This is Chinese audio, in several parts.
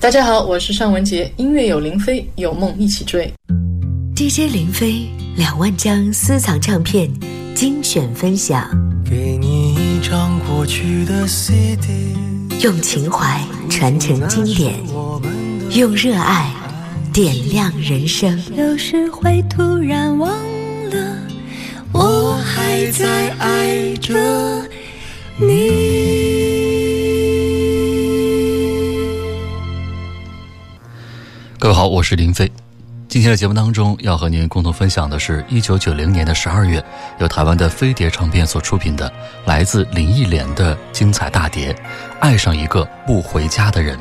大家好，我是尚雯婕，音乐有林飞，有梦一起追。DJ 林飞两万张私藏唱片精选分享，给你一张过去的 CD，用情怀传承经典，用热爱点亮人生。有时会突然忘了，我还在爱着你。各位好，我是林飞。今天的节目当中，要和您共同分享的是一九九零年的十二月，由台湾的飞碟唱片所出品的来自林忆莲的精彩大碟《爱上一个不回家的人》。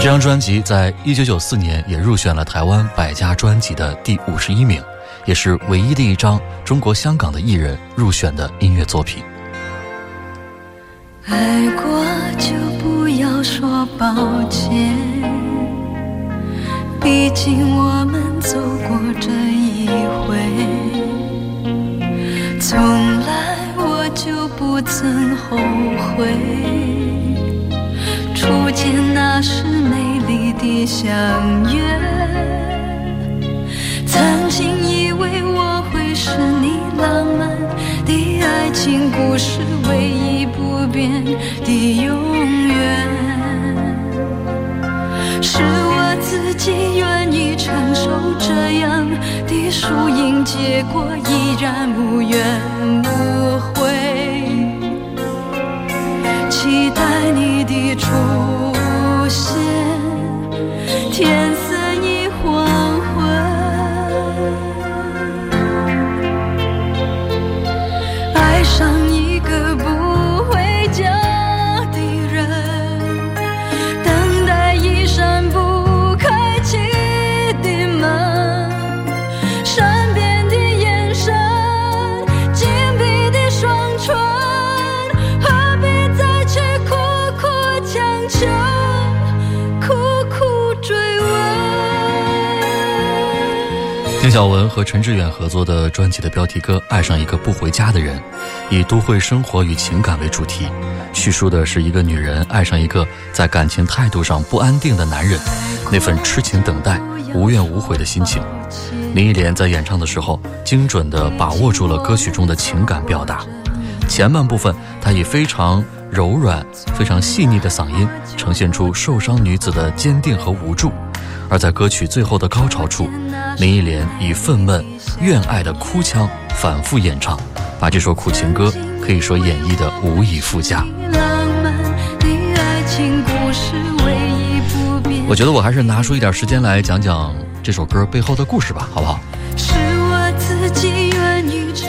这张专辑在一九九四年也入选了台湾百家专辑的第五十一名，也是唯一的一张中国香港的艺人入选的音乐作品。爱过就不要说抱歉，毕竟我们走过这一回。从来我就不曾后悔，初见那时美丽的相约。曾经以为我会是你浪漫的爱情故事唯一不变的永远，是我自己愿意承受这样的输赢结果，依然无怨无和陈志远合作的专辑的标题歌《爱上一个不回家的人》，以都会生活与情感为主题，叙述的是一个女人爱上一个在感情态度上不安定的男人，那份痴情等待、无怨无悔的心情。林忆莲在演唱的时候，精准地把握住了歌曲中的情感表达。前半部分，她以非常柔软、非常细腻的嗓音，呈现出受伤女子的坚定和无助；而在歌曲最后的高潮处，林忆莲以愤懑、怨爱的哭腔反复演唱，把这首苦情歌可以说演绎的无以复加。我觉得我还是拿出一点时间来讲讲这首歌背后的故事吧，好不好？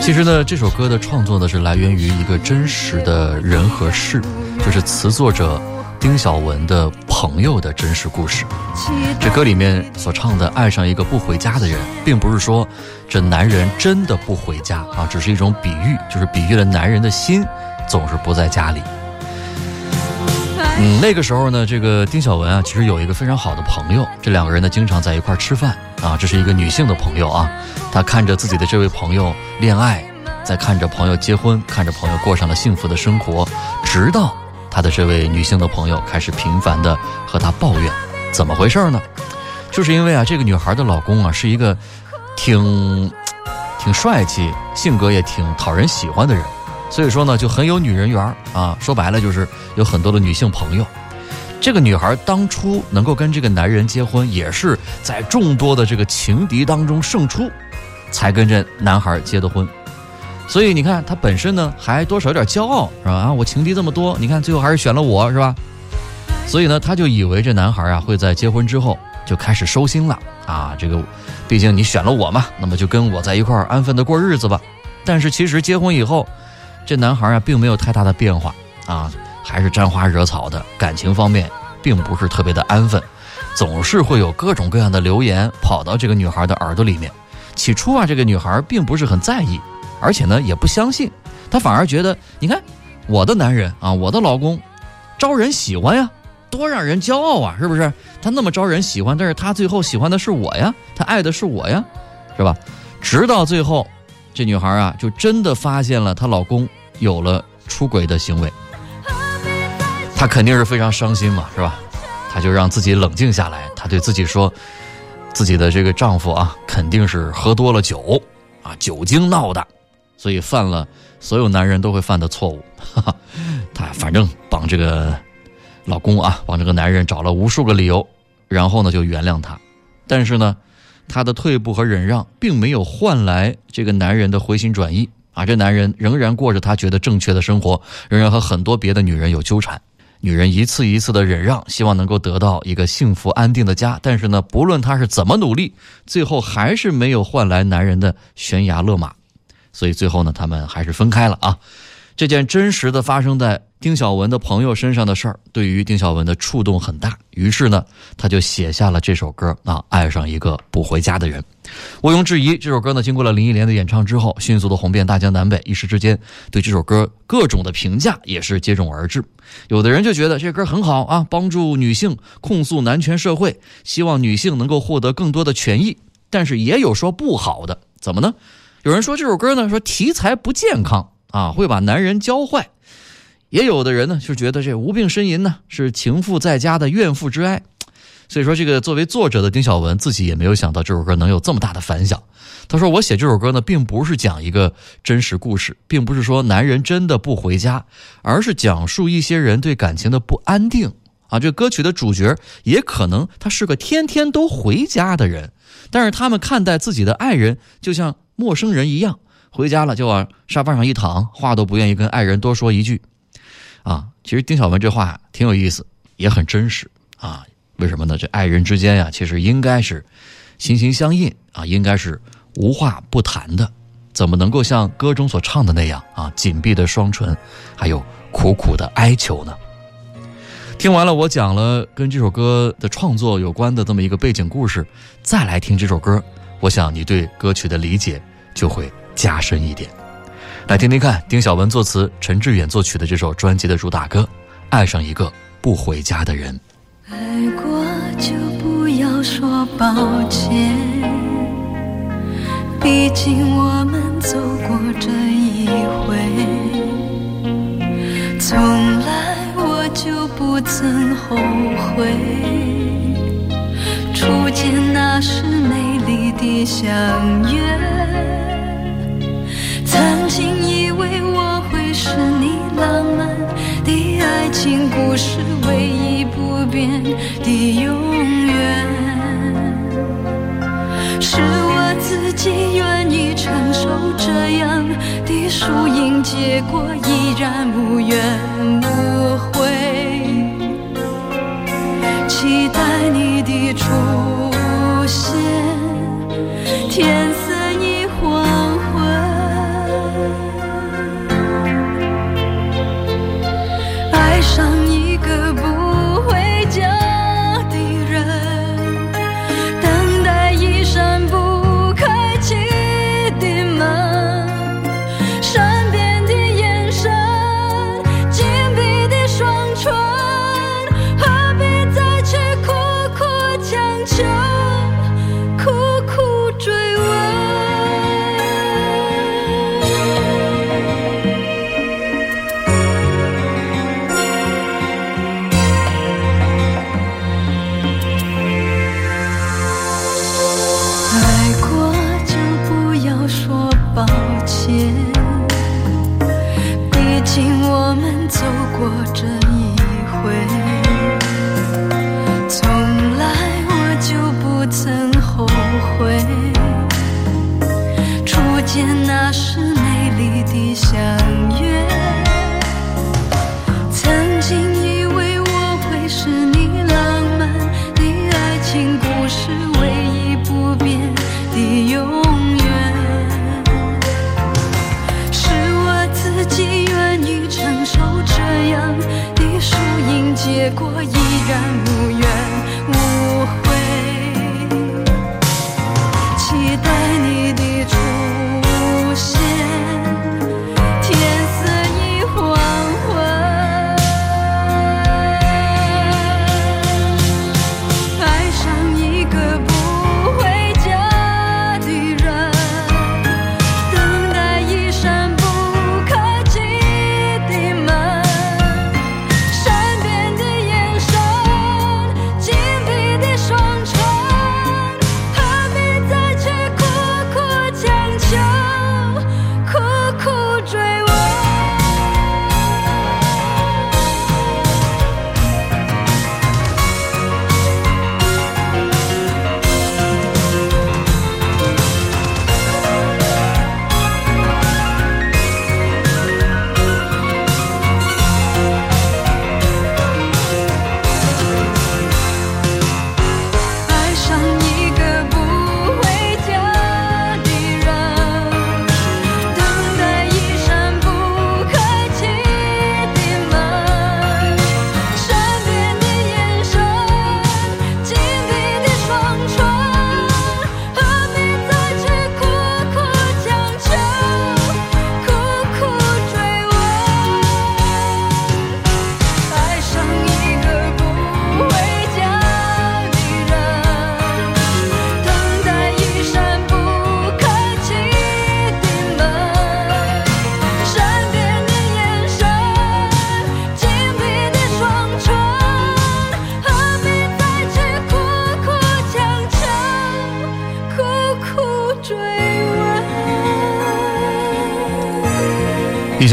其实呢，这首歌的创作呢是来源于一个真实的人和事，就是词作者丁晓文的朋友的真实故事。这歌里面所唱的“爱上一个不回家的人”，并不是说这男人真的不回家啊，只是一种比喻，就是比喻了男人的心总是不在家里。嗯，那个时候呢，这个丁晓文啊，其实有一个非常好的朋友，这两个人呢经常在一块吃饭啊。这是一个女性的朋友啊，她看着自己的这位朋友恋爱，在看着朋友结婚，看着朋友过上了幸福的生活，直到她的这位女性的朋友开始频繁的和她抱怨，怎么回事呢？就是因为啊，这个女孩的老公啊是一个挺挺帅气，性格也挺讨人喜欢的人。所以说呢，就很有女人缘儿啊。说白了，就是有很多的女性朋友。这个女孩当初能够跟这个男人结婚，也是在众多的这个情敌当中胜出，才跟这男孩结的婚。所以你看，他本身呢还多少有点骄傲，是吧？啊，我情敌这么多，你看最后还是选了我，是吧？所以呢，他就以为这男孩啊会在结婚之后就开始收心了啊。这个，毕竟你选了我嘛，那么就跟我在一块儿安分的过日子吧。但是其实结婚以后，这男孩啊并没有太大的变化啊，还是沾花惹草的，感情方面并不是特别的安分，总是会有各种各样的流言跑到这个女孩的耳朵里面。起初啊，这个女孩并不是很在意，而且呢也不相信，她反而觉得，你看我的男人啊，我的老公，招人喜欢呀，多让人骄傲啊，是不是？他那么招人喜欢，但是他最后喜欢的是我呀，他爱的是我呀，是吧？直到最后，这女孩啊，就真的发现了她老公有了出轨的行为。她肯定是非常伤心嘛，是吧？她就让自己冷静下来，她对自己说，自己的这个丈夫啊，肯定是喝多了酒，啊，酒精闹的，所以犯了所有男人都会犯的错误。哈哈，她反正帮这个老公啊，帮这个男人找了无数个理由，然后呢就原谅他，但是呢。她的退步和忍让，并没有换来这个男人的回心转意啊！这男人仍然过着他觉得正确的生活，仍然和很多别的女人有纠缠。女人一次一次的忍让，希望能够得到一个幸福安定的家。但是呢，不论她是怎么努力，最后还是没有换来男人的悬崖勒马。所以最后呢，他们还是分开了啊！这件真实的发生在。丁小文的朋友身上的事儿，对于丁小文的触动很大，于是呢，他就写下了这首歌啊，爱上一个不回家的人。毋庸置疑，这首歌呢，经过了林忆莲的演唱之后，迅速的红遍大江南北，一时之间，对这首歌各种的评价也是接踵而至。有的人就觉得这歌很好啊，帮助女性控诉男权社会，希望女性能够获得更多的权益。但是也有说不好的，怎么呢？有人说这首歌呢，说题材不健康啊，会把男人教坏。也有的人呢，就觉得这无病呻吟呢是情妇在家的怨妇之哀，所以说这个作为作者的丁晓文自己也没有想到这首歌能有这么大的反响。他说：“我写这首歌呢，并不是讲一个真实故事，并不是说男人真的不回家，而是讲述一些人对感情的不安定啊。这歌曲的主角也可能他是个天天都回家的人，但是他们看待自己的爱人就像陌生人一样，回家了就往沙发上一躺，话都不愿意跟爱人多说一句。”啊，其实丁晓文这话挺有意思，也很真实啊。为什么呢？这爱人之间呀，其实应该是心心相印啊，应该是无话不谈的。怎么能够像歌中所唱的那样啊，紧闭的双唇，还有苦苦的哀求呢？听完了我讲了跟这首歌的创作有关的这么一个背景故事，再来听这首歌，我想你对歌曲的理解就会加深一点。来听听看，丁晓文作词，陈志远作曲的这首专辑的主打歌《爱上一个不回家的人》。爱过就不要说抱歉，毕竟我们走过这一回。从来我就不曾后悔，初见那时美丽的相约。曾经以为我会是你浪漫的爱情故事唯一不变的永远，是我自己愿意承受这样的输赢结果，依然无怨无悔，期待你的出现。天色。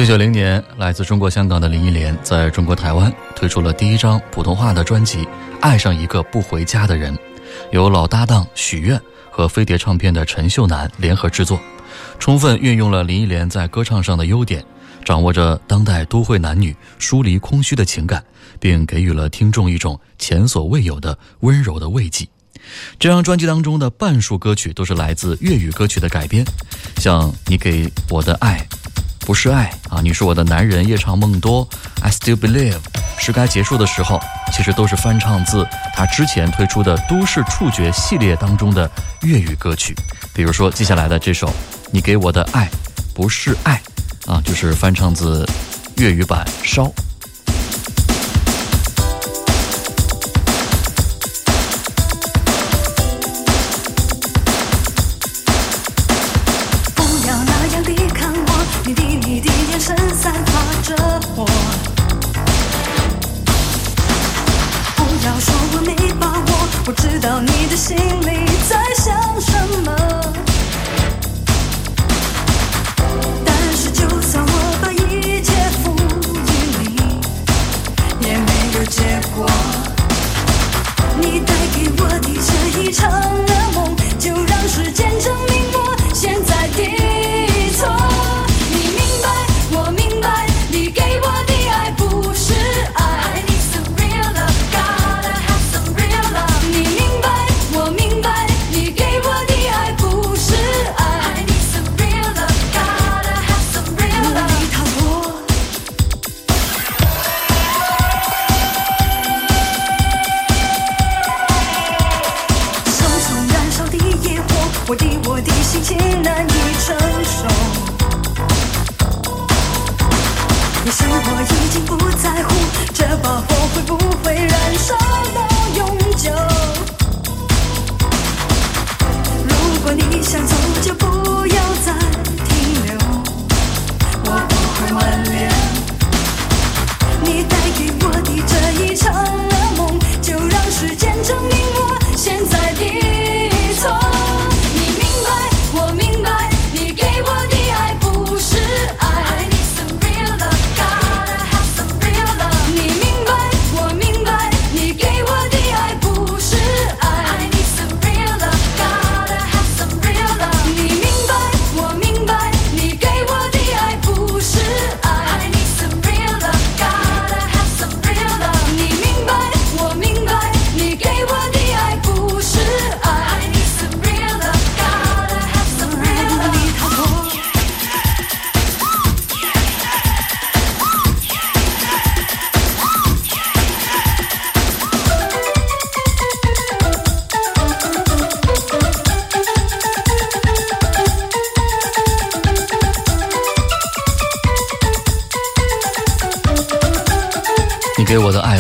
九九零年，来自中国香港的林忆莲在中国台湾推出了第一张普通话的专辑《爱上一个不回家的人》，由老搭档许愿和飞碟唱片的陈秀楠联合制作，充分运用了林忆莲在歌唱上的优点，掌握着当代都会男女疏离空虚的情感，并给予了听众一种前所未有的温柔的慰藉。这张专辑当中的半数歌曲都是来自粤语歌曲的改编，像《你给我的爱》。不是爱啊！你是我的男人，夜长梦多。I still believe，是该结束的时候。其实都是翻唱自他之前推出的《都市触觉》系列当中的粤语歌曲。比如说接下来的这首《你给我的爱不是爱》，啊，就是翻唱自粤语版《烧》。其实我已经不在乎，这把火会不会燃烧到永久。如果你想走，就不要再停留。我不会挽留你带给我的这一场。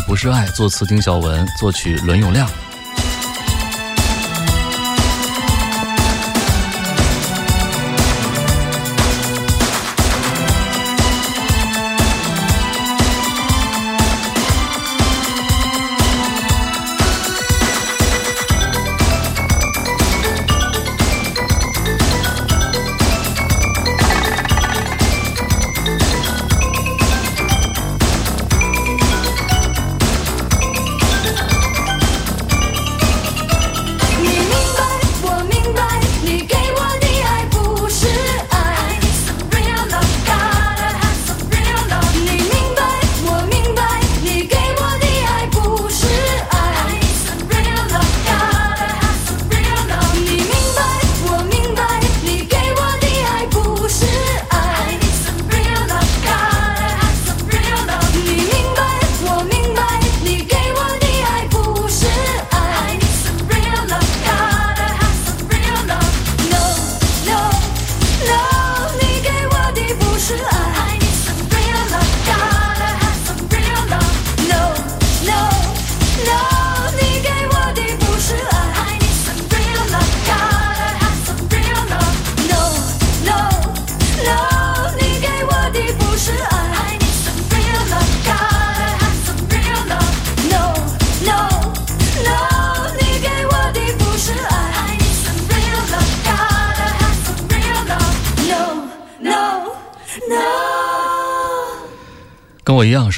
不是爱，作词丁晓文，作曲伦永亮。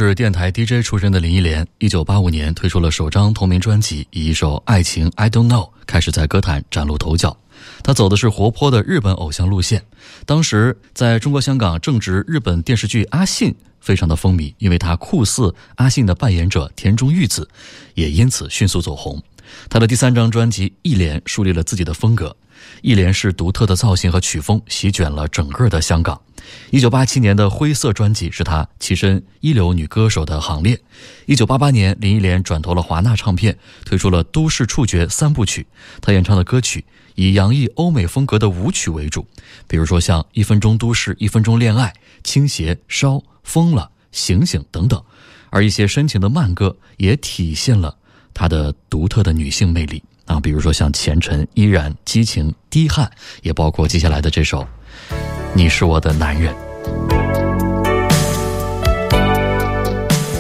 是电台 DJ 出身的林忆莲，一九八五年推出了首张同名专辑，以一首《爱情 I Don't Know》开始在歌坛崭露头角。她走的是活泼的日本偶像路线，当时在中国香港正值日本电视剧《阿信》非常的风靡，因为她酷似阿信的扮演者田中裕子，也因此迅速走红。她的第三张专辑《一莲》树立了自己的风格，《一莲》是独特的造型和曲风席卷了整个的香港。一九八七年的《灰色》专辑是她跻身一流女歌手的行列。一九八八年，林忆莲转投了华纳唱片，推出了《都市触觉》三部曲。她演唱的歌曲以洋溢欧美风格的舞曲为主，比如说像《一分钟都市》《一分钟恋爱》《倾斜》《烧》《疯了》《醒醒》等等。而一些深情的慢歌也体现了她的独特的女性魅力啊，比如说像《前尘》《依然》《激情》《低汗》，也包括接下来的这首。你是我的男人。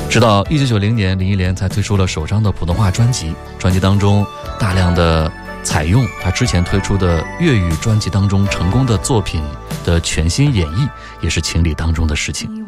直到一九九零年，林忆莲才推出了首张的普通话专辑。专辑当中大量的采用她之前推出的粤语专辑当中成功的作品的全新演绎，也是情理当中的事情。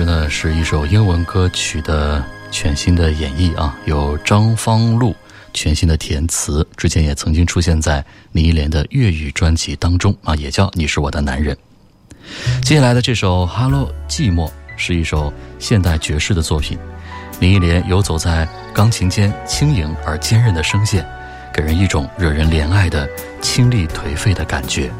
男人，其实呢是一首英文歌曲的全新的演绎啊，有张方路全新的填词，之前也曾经出现在林忆莲的粤语专辑当中啊，也叫《你是我的男人》。接下来的这首《Hello 寂寞》是一首现代爵士的作品，林忆莲游走在钢琴间轻盈而坚韧的声线，给人一种惹人怜爱的清丽颓废的感觉。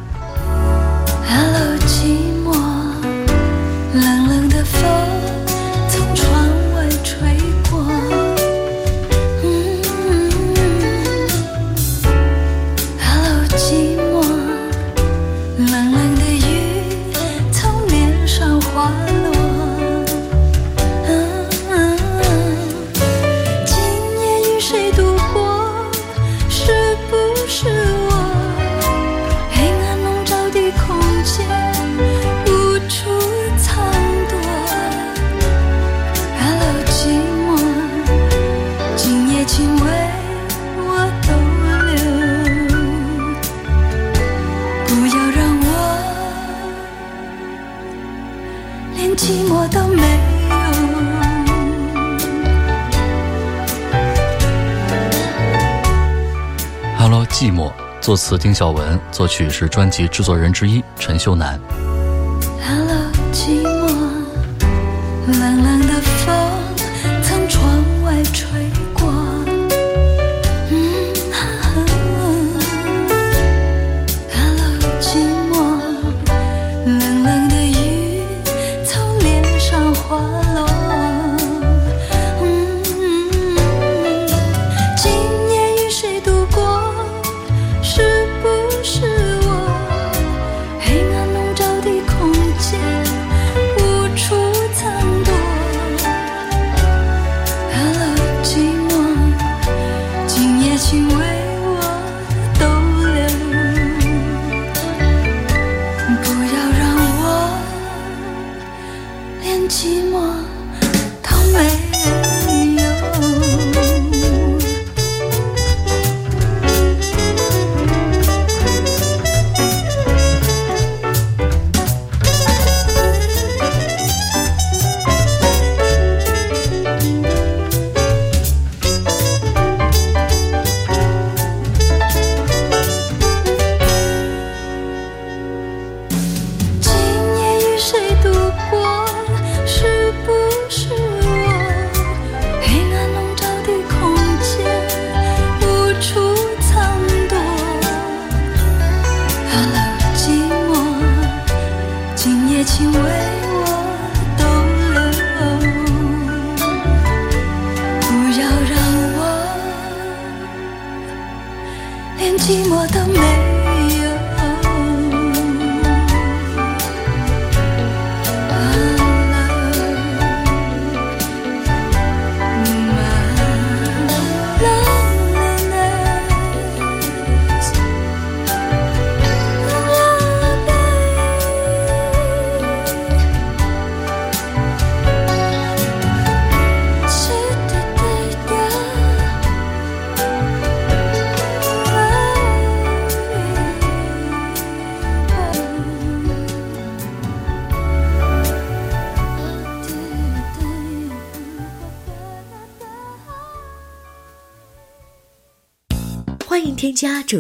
作词丁晓文，作曲是专辑制作人之一陈秀楠。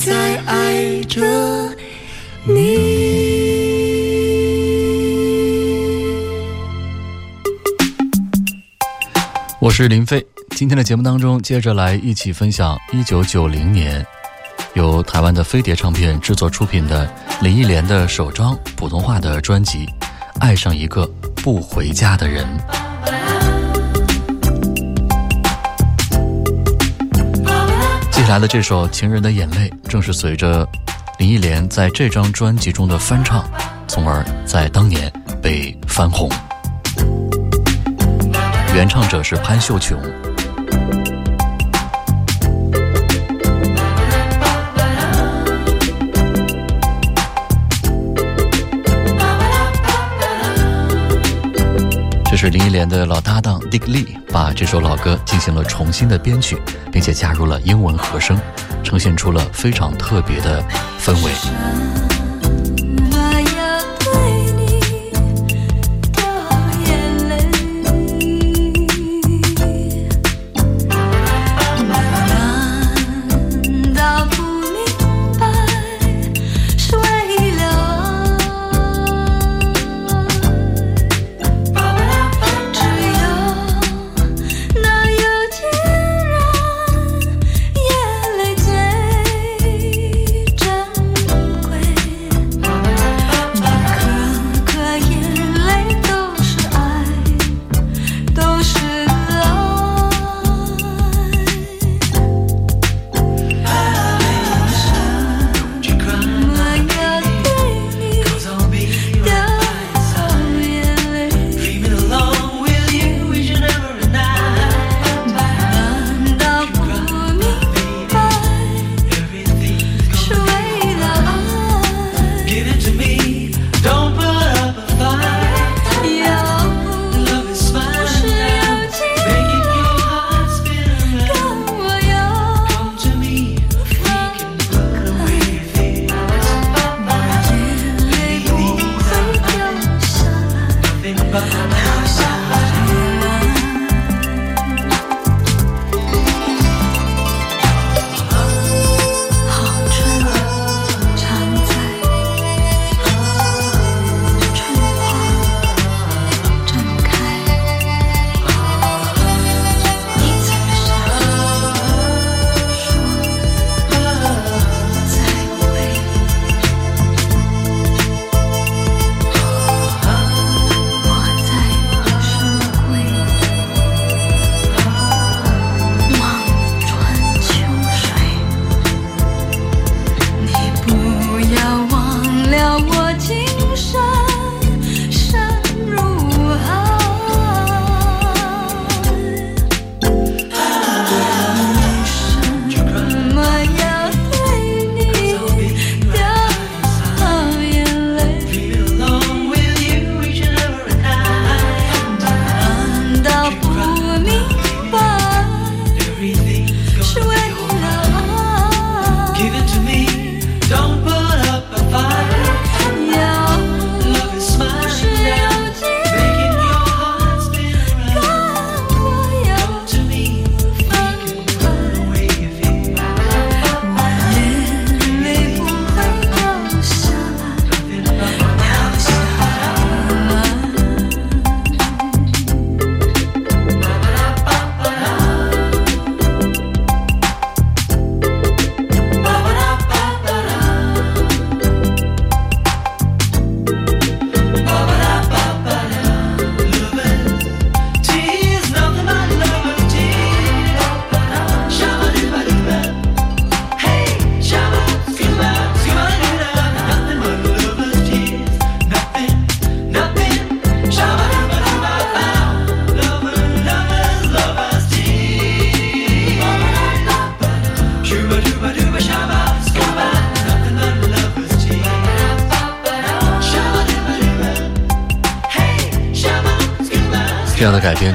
在爱着你。我是林飞。今天的节目当中，接着来一起分享一九九零年由台湾的飞碟唱片制作出品的林忆莲的首张普通话的专辑《爱上一个不回家的人》。来的这首《情人的眼泪》，正是随着林忆莲在这张专辑中的翻唱，从而在当年被翻红。原唱者是潘秀琼。是林忆莲的老搭档 Dick Lee 把这首老歌进行了重新的编曲，并且加入了英文和声，呈现出了非常特别的氛围。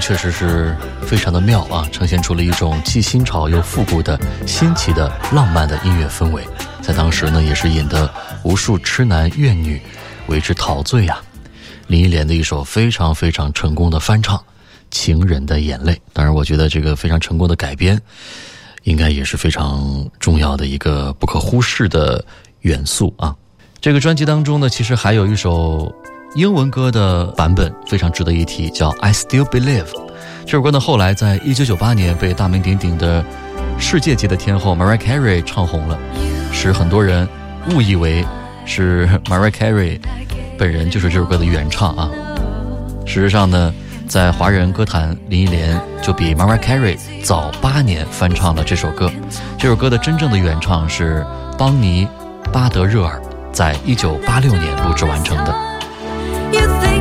确实是非常的妙啊，呈现出了一种既新潮又复古的新奇的浪漫的音乐氛围，在当时呢，也是引得无数痴男怨女为之陶醉呀。林忆莲的一首非常非常成功的翻唱《情人的眼泪》，当然，我觉得这个非常成功的改编，应该也是非常重要的一个不可忽视的元素啊。这个专辑当中呢，其实还有一首。英文歌的版本非常值得一提，叫《I Still Believe》。这首歌呢，后来在一九九八年被大名鼎鼎的世界级的天后 Mariah Carey 唱红了，使很多人误以为是 Mariah Carey 本人就是这首歌的原唱啊。事实上呢，在华人歌坛，林忆莲就比 Mariah Carey 早八年翻唱了这首歌。这首歌的真正的原唱是邦尼·巴德热尔，在一九八六年录制完成的。You think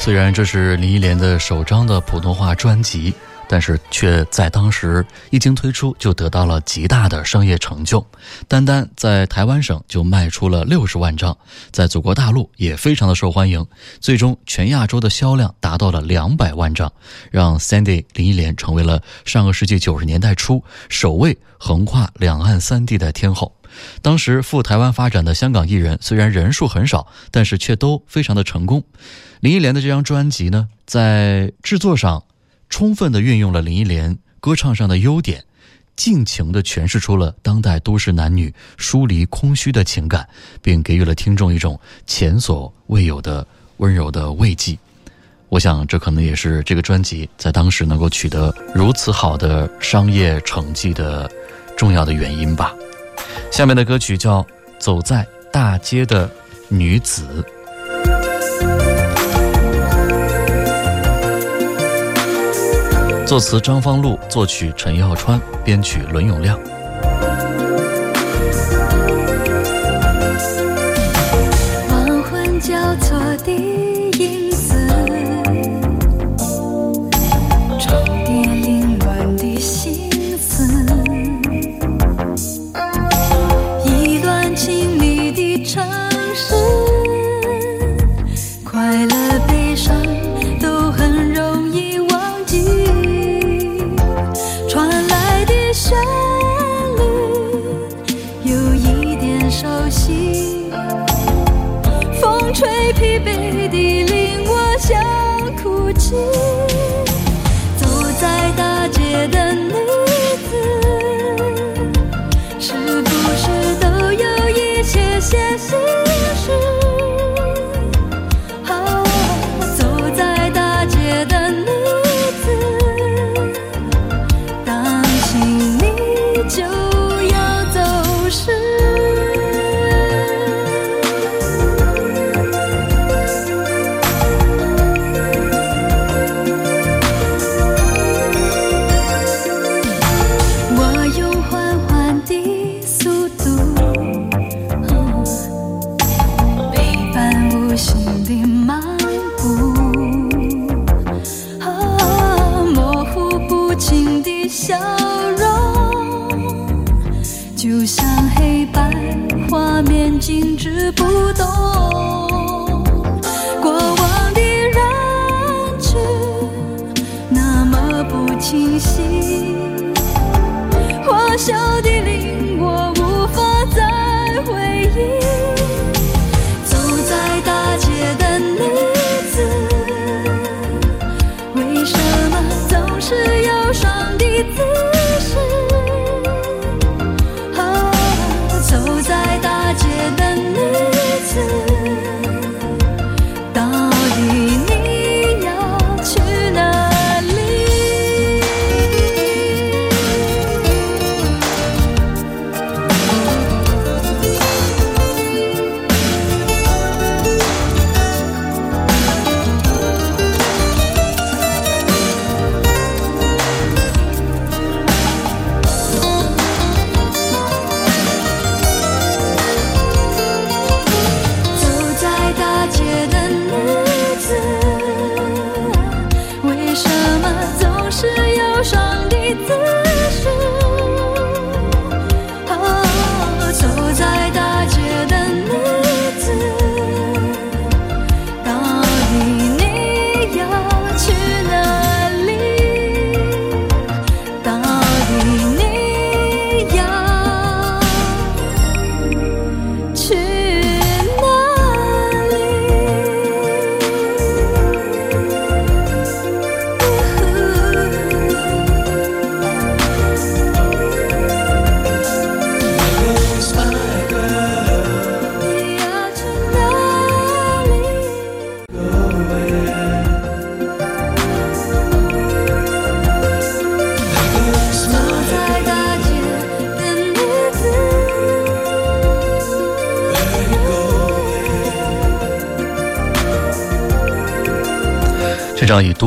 虽然这是林忆莲的首张的普通话专辑，但是却在当时一经推出就得到了极大的商业成就。单单在台湾省就卖出了六十万张，在祖国大陆也非常的受欢迎。最终全亚洲的销量达到了两百万张，让 Sandy 林忆莲成为了上个世纪九十年代初首位横跨两岸三地的天后。当时赴台湾发展的香港艺人虽然人数很少，但是却都非常的成功。林忆莲的这张专辑呢，在制作上充分的运用了林忆莲歌唱上的优点，尽情的诠释出了当代都市男女疏离空虚的情感，并给予了听众一种前所未有的温柔的慰藉。我想，这可能也是这个专辑在当时能够取得如此好的商业成绩的重要的原因吧。下面的歌曲叫《走在大街的女子》，作词张方路，作曲陈耀川，编曲伦永亮。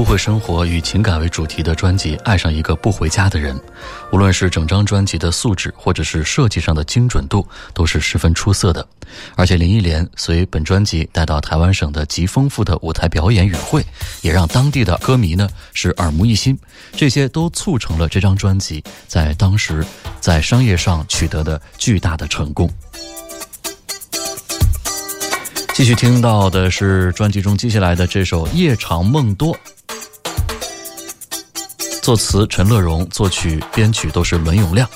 会生活与情感为主题的专辑《爱上一个不回家的人》，无论是整张专辑的素质，或者是设计上的精准度，都是十分出色的。而且林忆莲随本专辑带到台湾省的极丰富的舞台表演与会，也让当地的歌迷呢是耳目一新。这些都促成了这张专辑在当时在商业上取得的巨大的成功。继续听到的是专辑中接下来的这首《夜长梦多》，作词陈乐融，作曲编曲都是伦永亮。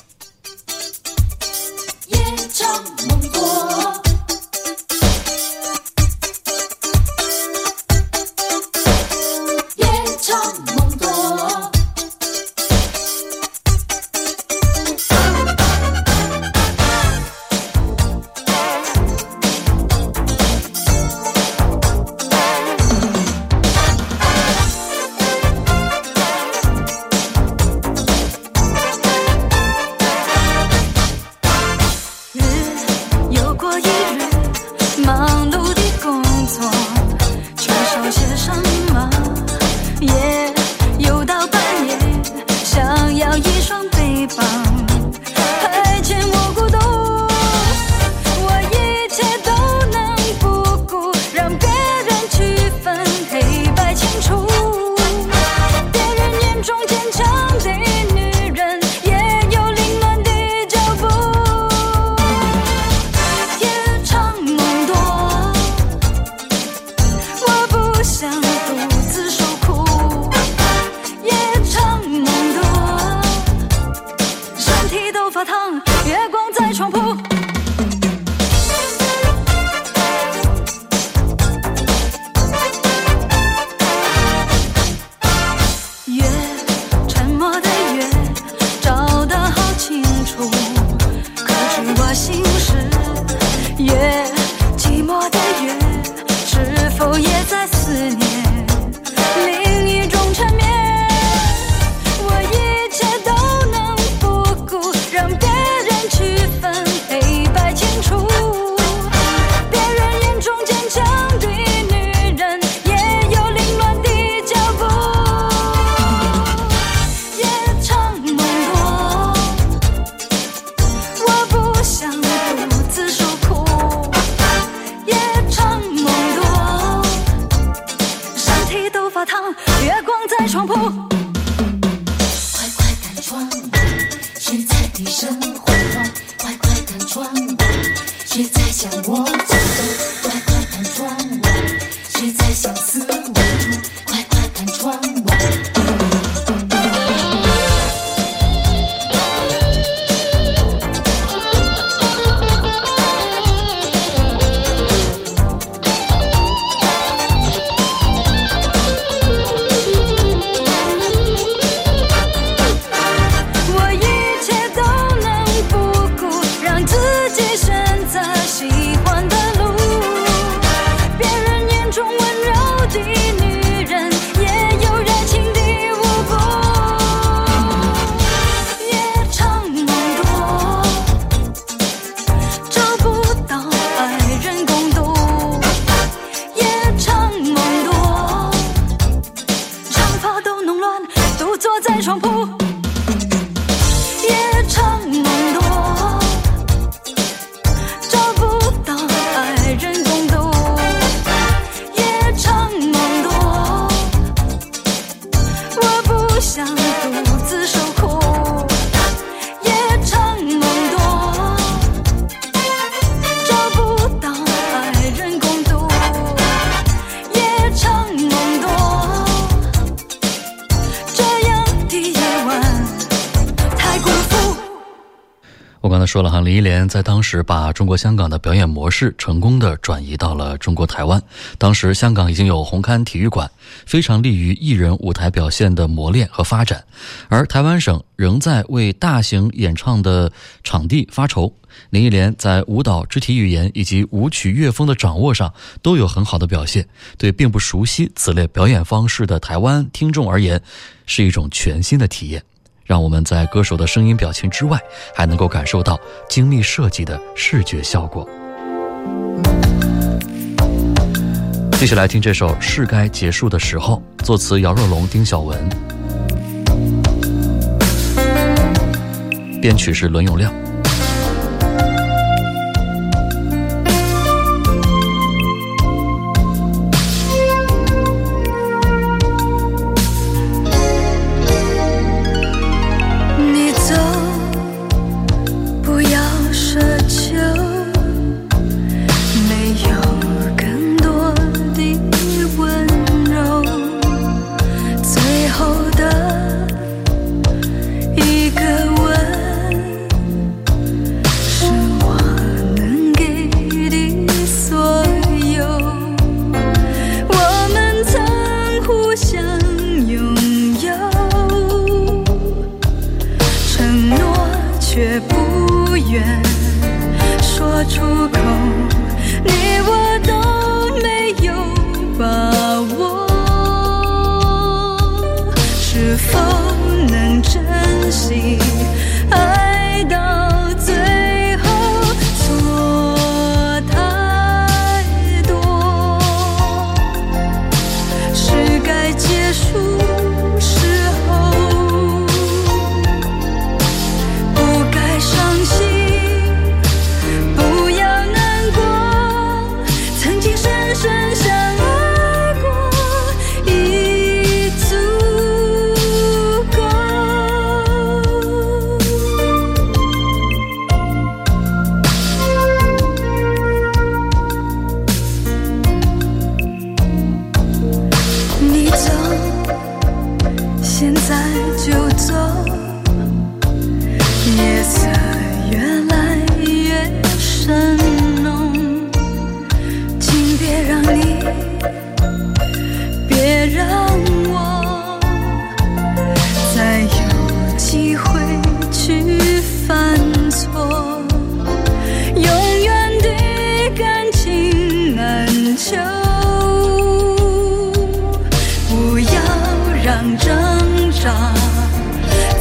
林忆莲在当时把中国香港的表演模式成功的转移到了中国台湾。当时香港已经有红磡体育馆，非常利于艺人舞台表现的磨练和发展。而台湾省仍在为大型演唱的场地发愁。林忆莲在舞蹈、肢体语言以及舞曲乐风的掌握上都有很好的表现，对并不熟悉此类表演方式的台湾听众而言，是一种全新的体验。让我们在歌手的声音表情之外，还能够感受到精密设计的视觉效果。继续来听这首《是该结束的时候》，作词姚若龙、丁晓文，编曲是伦永亮。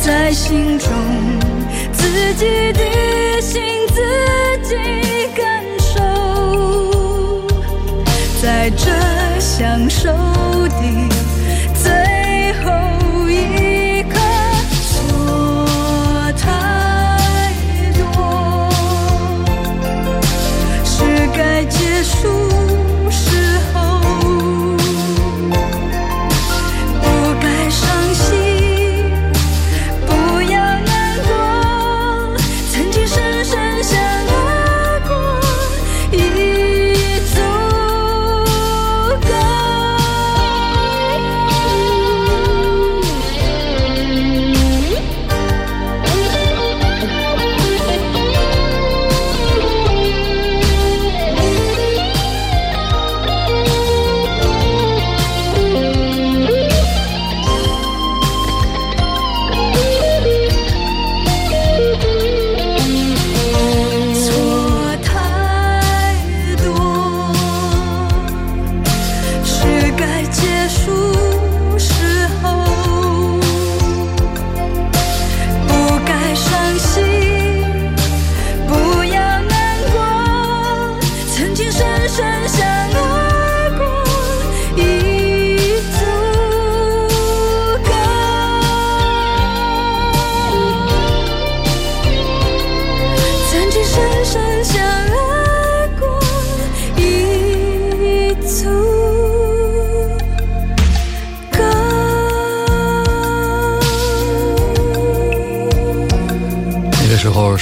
在心中，自己的心自己感受，在这相守的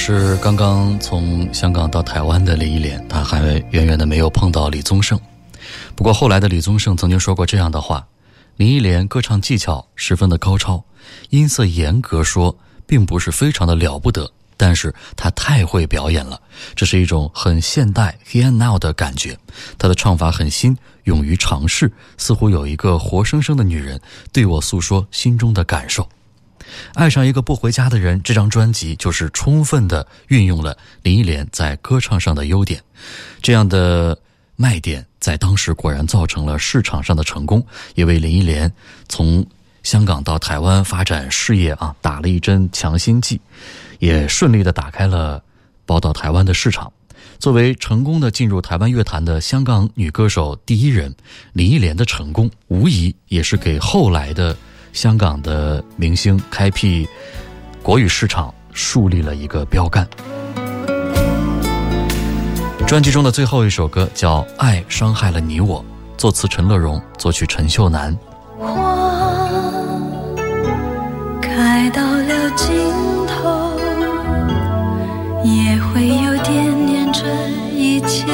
是刚刚从香港到台湾的林忆莲，她还远远的没有碰到李宗盛。不过后来的李宗盛曾经说过这样的话：林忆莲歌唱技巧十分的高超，音色严格说并不是非常的了不得，但是她太会表演了，这是一种很现代 here now” 的感觉。她的唱法很新，勇于尝试，似乎有一个活生生的女人对我诉说心中的感受。爱上一个不回家的人，这张专辑就是充分的运用了林忆莲在歌唱上的优点。这样的卖点在当时果然造成了市场上的成功，也为林忆莲从香港到台湾发展事业啊打了一针强心剂，也顺利的打开了报道台湾的市场。作为成功的进入台湾乐坛的香港女歌手第一人，林忆莲的成功无疑也是给后来的。香港的明星，开辟国语市场，树立了一个标杆。专辑中的最后一首歌叫《爱伤害了你我》，作词陈乐融，作曲陈秀楠。花开到了尽头，也会有点念着一切。